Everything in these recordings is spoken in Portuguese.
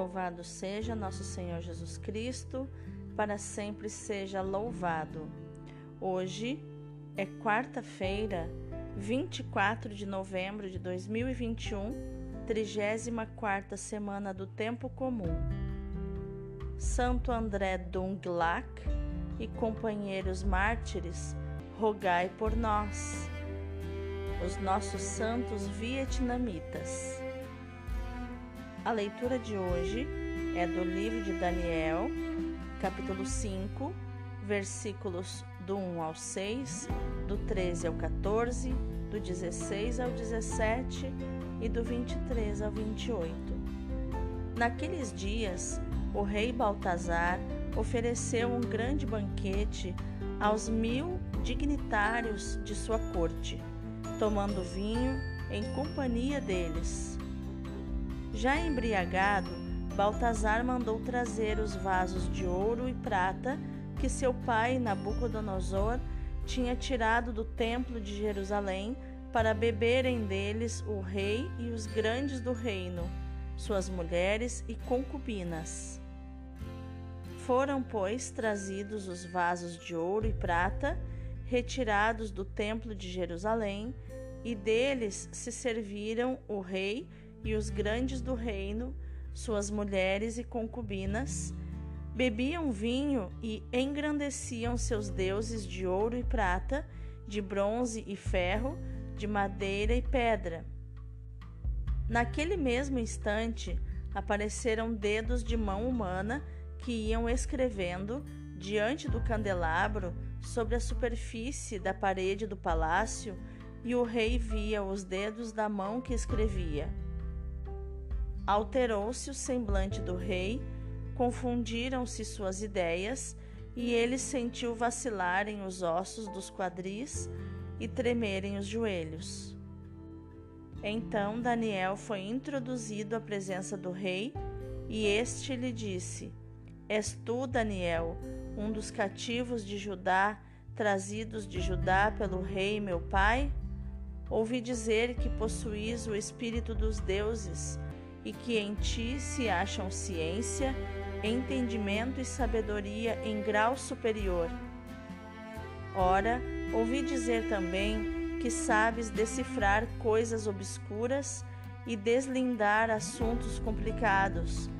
Louvado seja nosso Senhor Jesus Cristo, para sempre seja louvado. Hoje é quarta-feira, 24 de novembro de 2021, 34 semana do Tempo Comum. Santo André Dunglac e companheiros mártires, rogai por nós. Os nossos santos vietnamitas. A leitura de hoje é do livro de Daniel, capítulo 5, versículos do 1 ao 6, do 13 ao 14, do 16 ao 17 e do 23 ao 28. Naqueles dias, o rei Baltazar ofereceu um grande banquete aos mil dignitários de sua corte, tomando vinho em companhia deles. Já embriagado, Baltazar mandou trazer os vasos de ouro e prata que seu pai Nabucodonosor tinha tirado do templo de Jerusalém para beberem deles o rei e os grandes do reino, suas mulheres e concubinas. Foram, pois, trazidos os vasos de ouro e prata, retirados do templo de Jerusalém, e deles se serviram o rei e os grandes do reino, suas mulheres e concubinas, bebiam vinho e engrandeciam seus deuses de ouro e prata, de bronze e ferro, de madeira e pedra. Naquele mesmo instante apareceram dedos de mão humana que iam escrevendo diante do candelabro sobre a superfície da parede do palácio, e o rei via os dedos da mão que escrevia. Alterou-se o semblante do rei, confundiram-se suas ideias, e ele sentiu vacilarem os ossos dos quadris e tremerem os joelhos. Então Daniel foi introduzido à presença do rei, e este lhe disse: És tu, Daniel, um dos cativos de Judá, trazidos de Judá pelo rei meu pai? Ouvi dizer que possuís o espírito dos deuses e que em ti se acham ciência, entendimento e sabedoria em grau superior. Ora, ouvi dizer também que sabes decifrar coisas obscuras e deslindar assuntos complicados.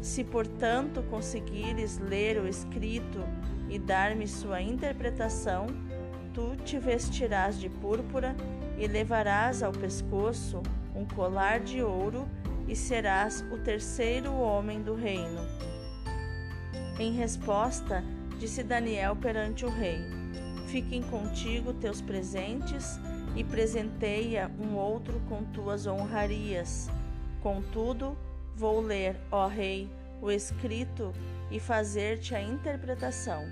Se, portanto, conseguires ler o escrito e dar-me sua interpretação, tu te vestirás de púrpura e levarás ao pescoço um colar de ouro e serás o terceiro homem do reino. Em resposta, disse Daniel perante o rei: Fiquem contigo teus presentes e presenteia um outro com tuas honrarias. Contudo, vou ler, ó rei, o escrito e fazer-te a interpretação.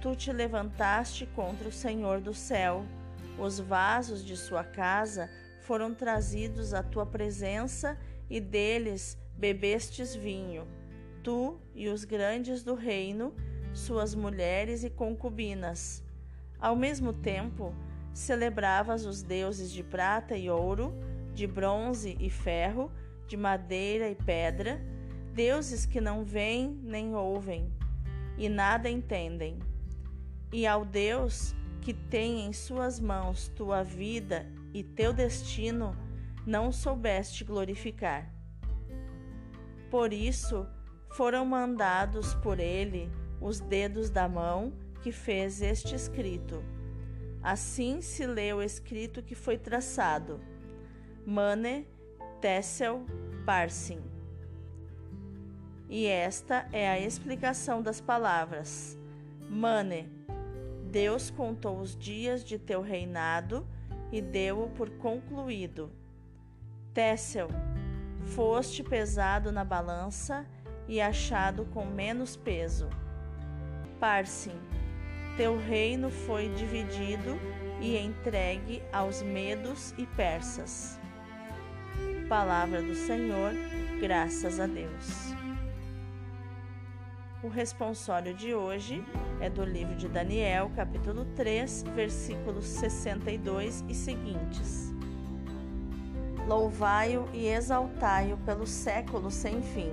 Tu te levantaste contra o Senhor do céu, os vasos de sua casa foram trazidos à tua presença e deles bebestes vinho, tu e os grandes do reino, suas mulheres e concubinas. Ao mesmo tempo, celebravas os deuses de prata e ouro, de bronze e ferro, de madeira e pedra, deuses que não veem nem ouvem e nada entendem. E ao Deus que tem em suas mãos tua vida e teu destino não soubeste glorificar. Por isso foram mandados por ele os dedos da mão que fez este escrito. Assim se lê o escrito que foi traçado: Mane, Tessel, Parsim. E esta é a explicação das palavras. Mane, Deus contou os dias de teu reinado e deu-o por concluído. Téssel, foste pesado na balança e achado com menos peso. Parsim, teu reino foi dividido e entregue aos medos e persas. Palavra do Senhor, graças a Deus. O responsório de hoje é do livro de Daniel, capítulo 3, versículos 62 e seguintes. Louvai-o e exaltai-o pelo século sem fim.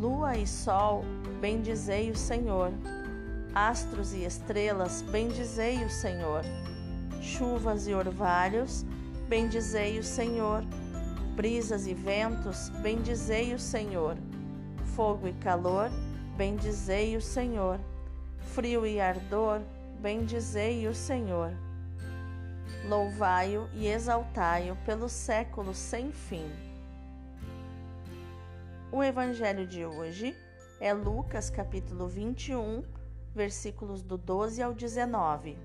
Lua e sol, bendizei o Senhor. Astros e estrelas, bendizei o Senhor. Chuvas e orvalhos, bendizei o Senhor. Brisas e ventos, bendizei o Senhor. Fogo e calor, bendizei o Senhor. Frio e ardor, bendizei o Senhor louvai-o e exaltai-o pelo século sem fim. O evangelho de hoje é Lucas capítulo 21, versículos do 12 ao 19.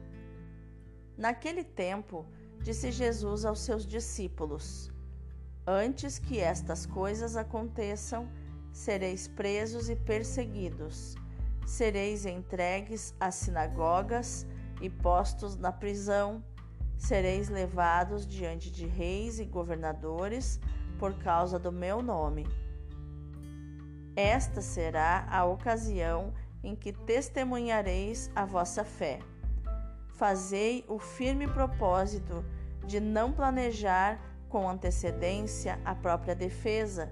Naquele tempo, disse Jesus aos seus discípulos: Antes que estas coisas aconteçam, sereis presos e perseguidos, sereis entregues às sinagogas e postos na prisão sereis levados diante de reis e governadores por causa do meu nome. Esta será a ocasião em que testemunhareis a vossa fé. Fazei o firme propósito de não planejar com antecedência a própria defesa,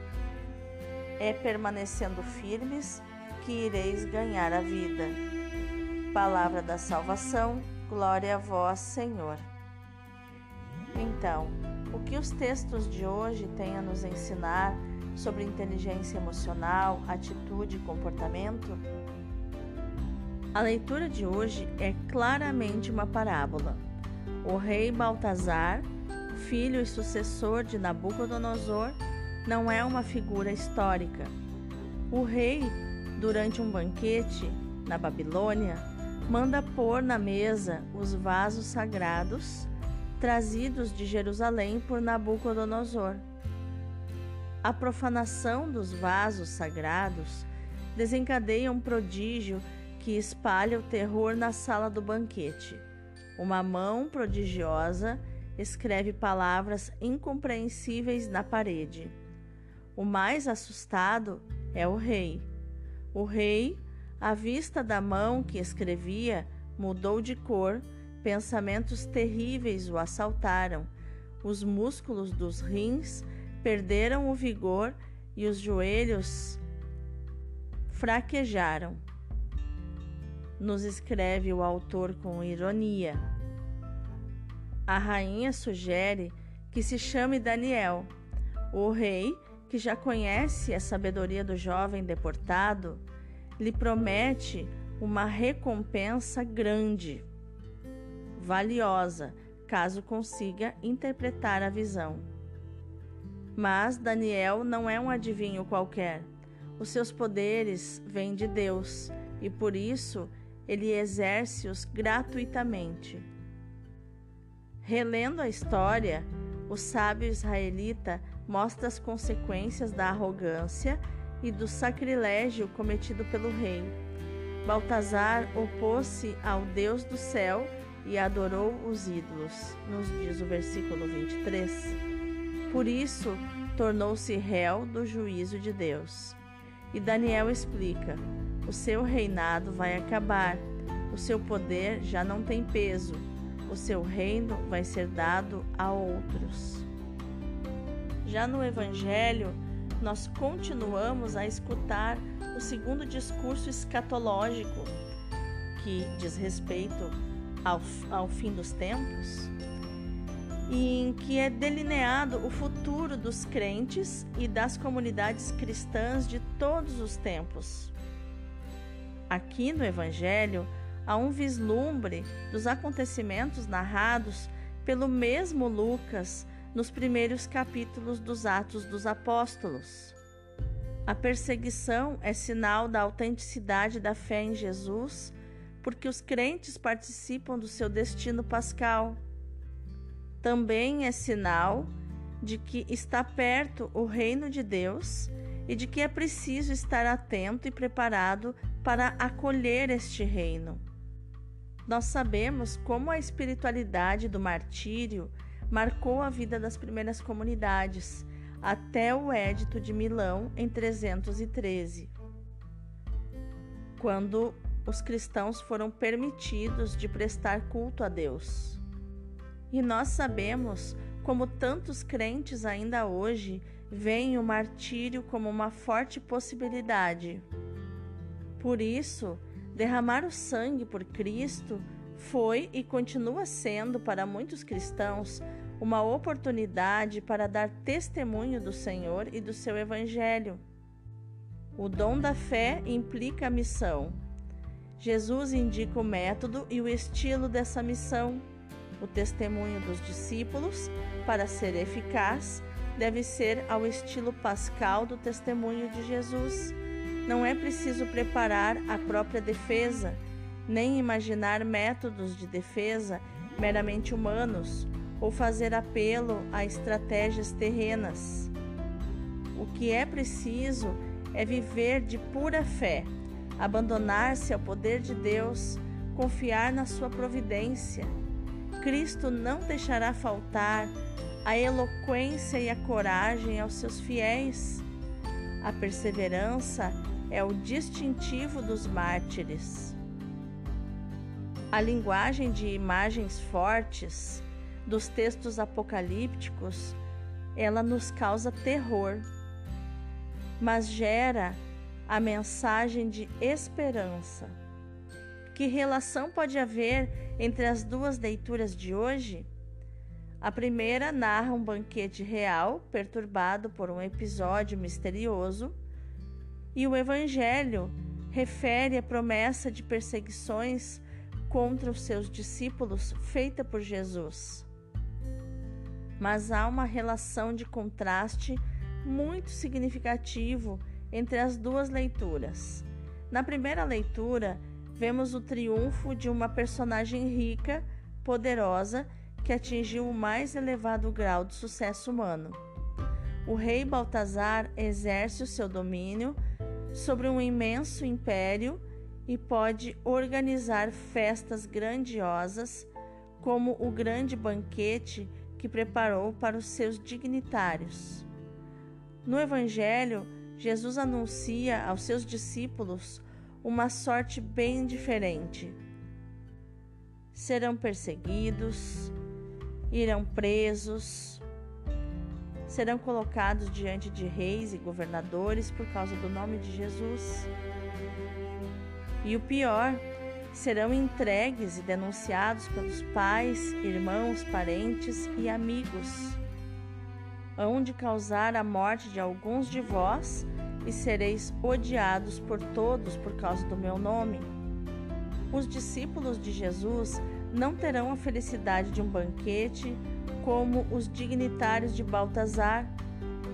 É permanecendo firmes que ireis ganhar a vida. Palavra da salvação, glória a vós, Senhor. Então, o que os textos de hoje têm a nos ensinar sobre inteligência emocional, atitude e comportamento? A leitura de hoje é claramente uma parábola. O rei Baltazar, filho e sucessor de Nabucodonosor, não é uma figura histórica. O rei, durante um banquete na Babilônia, manda pôr na mesa os vasos sagrados trazidos de Jerusalém por Nabucodonosor. A profanação dos vasos sagrados desencadeia um prodígio que espalha o terror na sala do banquete. Uma mão prodigiosa escreve palavras incompreensíveis na parede. O mais assustado é o rei. O rei, à vista da mão que escrevia, mudou de cor Pensamentos terríveis o assaltaram. Os músculos dos rins perderam o vigor e os joelhos fraquejaram. Nos escreve o autor com ironia. A rainha sugere que se chame Daniel. O rei, que já conhece a sabedoria do jovem deportado, lhe promete uma recompensa grande valiosa, caso consiga interpretar a visão. Mas Daniel não é um adivinho qualquer. Os seus poderes vêm de Deus e por isso ele exerce-os gratuitamente. Relendo a história, o sábio israelita mostra as consequências da arrogância e do sacrilégio cometido pelo rei. Baltazar opôs-se ao Deus do céu e adorou os ídolos, nos diz o versículo 23. Por isso, tornou-se réu do juízo de Deus. E Daniel explica: o seu reinado vai acabar, o seu poder já não tem peso, o seu reino vai ser dado a outros. Já no Evangelho, nós continuamos a escutar o segundo discurso escatológico, que diz respeito ao, ao fim dos tempos, em que é delineado o futuro dos crentes e das comunidades cristãs de todos os tempos. Aqui no Evangelho há um vislumbre dos acontecimentos narrados pelo mesmo Lucas nos primeiros capítulos dos Atos dos Apóstolos. A perseguição é sinal da autenticidade da fé em Jesus porque os crentes participam do seu destino pascal. também é sinal de que está perto o reino de Deus e de que é preciso estar atento e preparado para acolher este reino. Nós sabemos como a espiritualidade do martírio marcou a vida das primeiras comunidades até o Edito de Milão em 313, quando os cristãos foram permitidos de prestar culto a Deus. E nós sabemos como tantos crentes ainda hoje veem o martírio como uma forte possibilidade. Por isso, derramar o sangue por Cristo foi e continua sendo para muitos cristãos uma oportunidade para dar testemunho do Senhor e do seu Evangelho. O dom da fé implica a missão. Jesus indica o método e o estilo dessa missão. O testemunho dos discípulos, para ser eficaz, deve ser ao estilo pascal do testemunho de Jesus. Não é preciso preparar a própria defesa, nem imaginar métodos de defesa meramente humanos ou fazer apelo a estratégias terrenas. O que é preciso é viver de pura fé, abandonar-se ao poder de Deus, confiar na sua providência. Cristo não deixará faltar a eloquência e a coragem aos seus fiéis. A perseverança é o distintivo dos mártires. A linguagem de imagens fortes dos textos apocalípticos, ela nos causa terror, mas gera a mensagem de esperança. Que relação pode haver entre as duas leituras de hoje? A primeira narra um banquete real perturbado por um episódio misterioso, e o Evangelho refere a promessa de perseguições contra os seus discípulos feita por Jesus. Mas há uma relação de contraste muito significativo entre as duas leituras. Na primeira leitura, vemos o triunfo de uma personagem rica, poderosa, que atingiu o mais elevado grau de sucesso humano. O rei Baltazar exerce o seu domínio sobre um imenso império e pode organizar festas grandiosas, como o grande banquete que preparou para os seus dignitários. No Evangelho, Jesus anuncia aos seus discípulos uma sorte bem diferente. Serão perseguidos, irão presos, serão colocados diante de reis e governadores por causa do nome de Jesus. E o pior, serão entregues e denunciados pelos pais, irmãos, parentes e amigos hão de causar a morte de alguns de vós, e sereis odiados por todos por causa do meu nome. Os discípulos de Jesus não terão a felicidade de um banquete como os dignitários de Baltazar,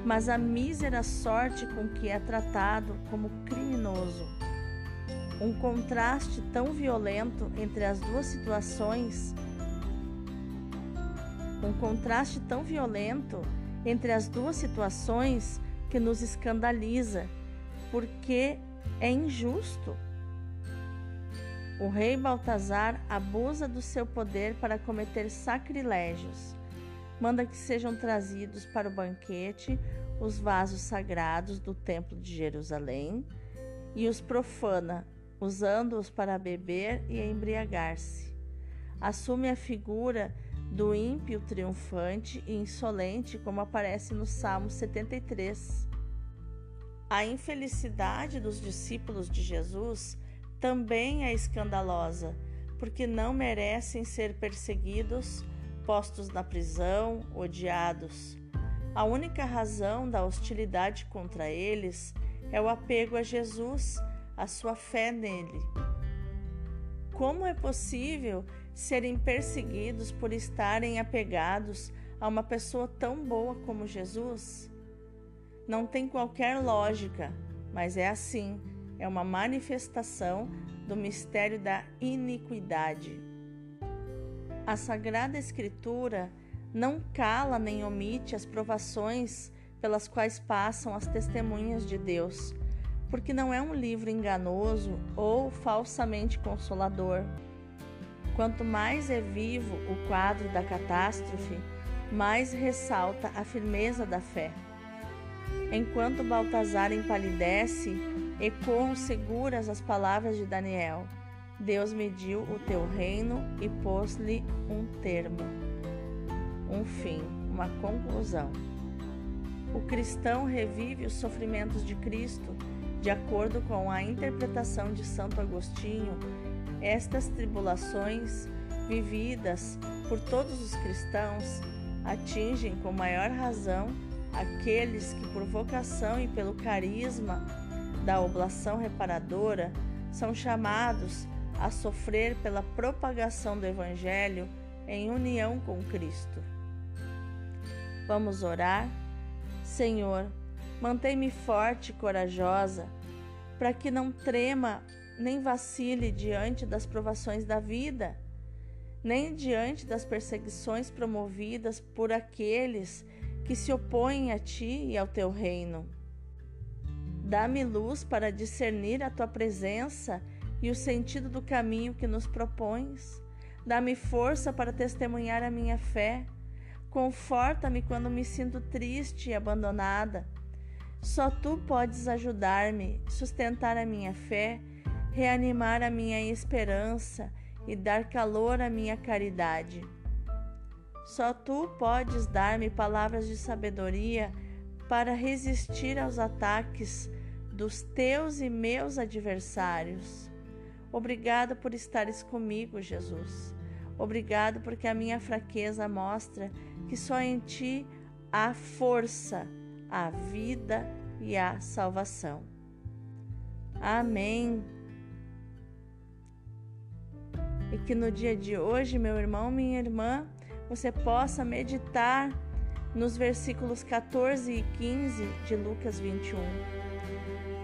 mas a mísera sorte com que é tratado como criminoso. Um contraste tão violento entre as duas situações, um contraste tão violento entre as duas situações que nos escandaliza, porque é injusto. O rei Baltazar abusa do seu poder para cometer sacrilégios. Manda que sejam trazidos para o banquete os vasos sagrados do Templo de Jerusalém e os profana, usando-os para beber e embriagar-se. Assume a figura do ímpio triunfante e insolente, como aparece no Salmo 73. A infelicidade dos discípulos de Jesus também é escandalosa, porque não merecem ser perseguidos, postos na prisão, odiados. A única razão da hostilidade contra eles é o apego a Jesus, a sua fé nele. Como é possível serem perseguidos por estarem apegados a uma pessoa tão boa como Jesus? Não tem qualquer lógica, mas é assim, é uma manifestação do mistério da iniquidade. A Sagrada Escritura não cala nem omite as provações pelas quais passam as testemunhas de Deus, porque não é um livro enganoso ou falsamente consolador. Quanto mais é vivo o quadro da catástrofe, mais ressalta a firmeza da fé. Enquanto Baltazar empalidece, ecoam seguras as palavras de Daniel: Deus mediu o teu reino e pôs-lhe um termo, um fim, uma conclusão. O cristão revive os sofrimentos de Cristo de acordo com a interpretação de Santo Agostinho. Estas tribulações vividas por todos os cristãos atingem com maior razão aqueles que, por vocação e pelo carisma da oblação reparadora, são chamados a sofrer pela propagação do Evangelho em união com Cristo. Vamos orar? Senhor, mantém-me forte e corajosa, para que não trema nem vacile diante das provações da vida, nem diante das perseguições promovidas por aqueles que se opõem a ti e ao teu reino. Dá-me luz para discernir a tua presença e o sentido do caminho que nos propões. Dá-me força para testemunhar a minha fé. Conforta-me quando me sinto triste e abandonada. Só tu podes ajudar-me, sustentar a minha fé, reanimar a minha esperança e dar calor à minha caridade. Só tu podes dar-me palavras de sabedoria para resistir aos ataques dos teus e meus adversários. Obrigado por estares comigo, Jesus. Obrigado porque a minha fraqueza mostra que só em ti há força, a vida e a salvação. Amém. E que no dia de hoje, meu irmão, minha irmã, você possa meditar nos versículos 14 e 15 de Lucas 21.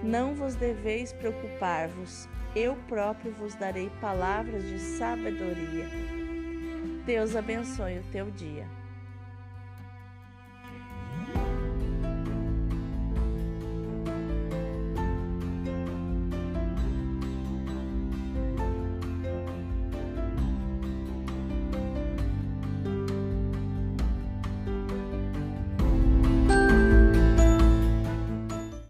Não vos deveis preocupar-vos, eu próprio vos darei palavras de sabedoria. Deus abençoe o teu dia.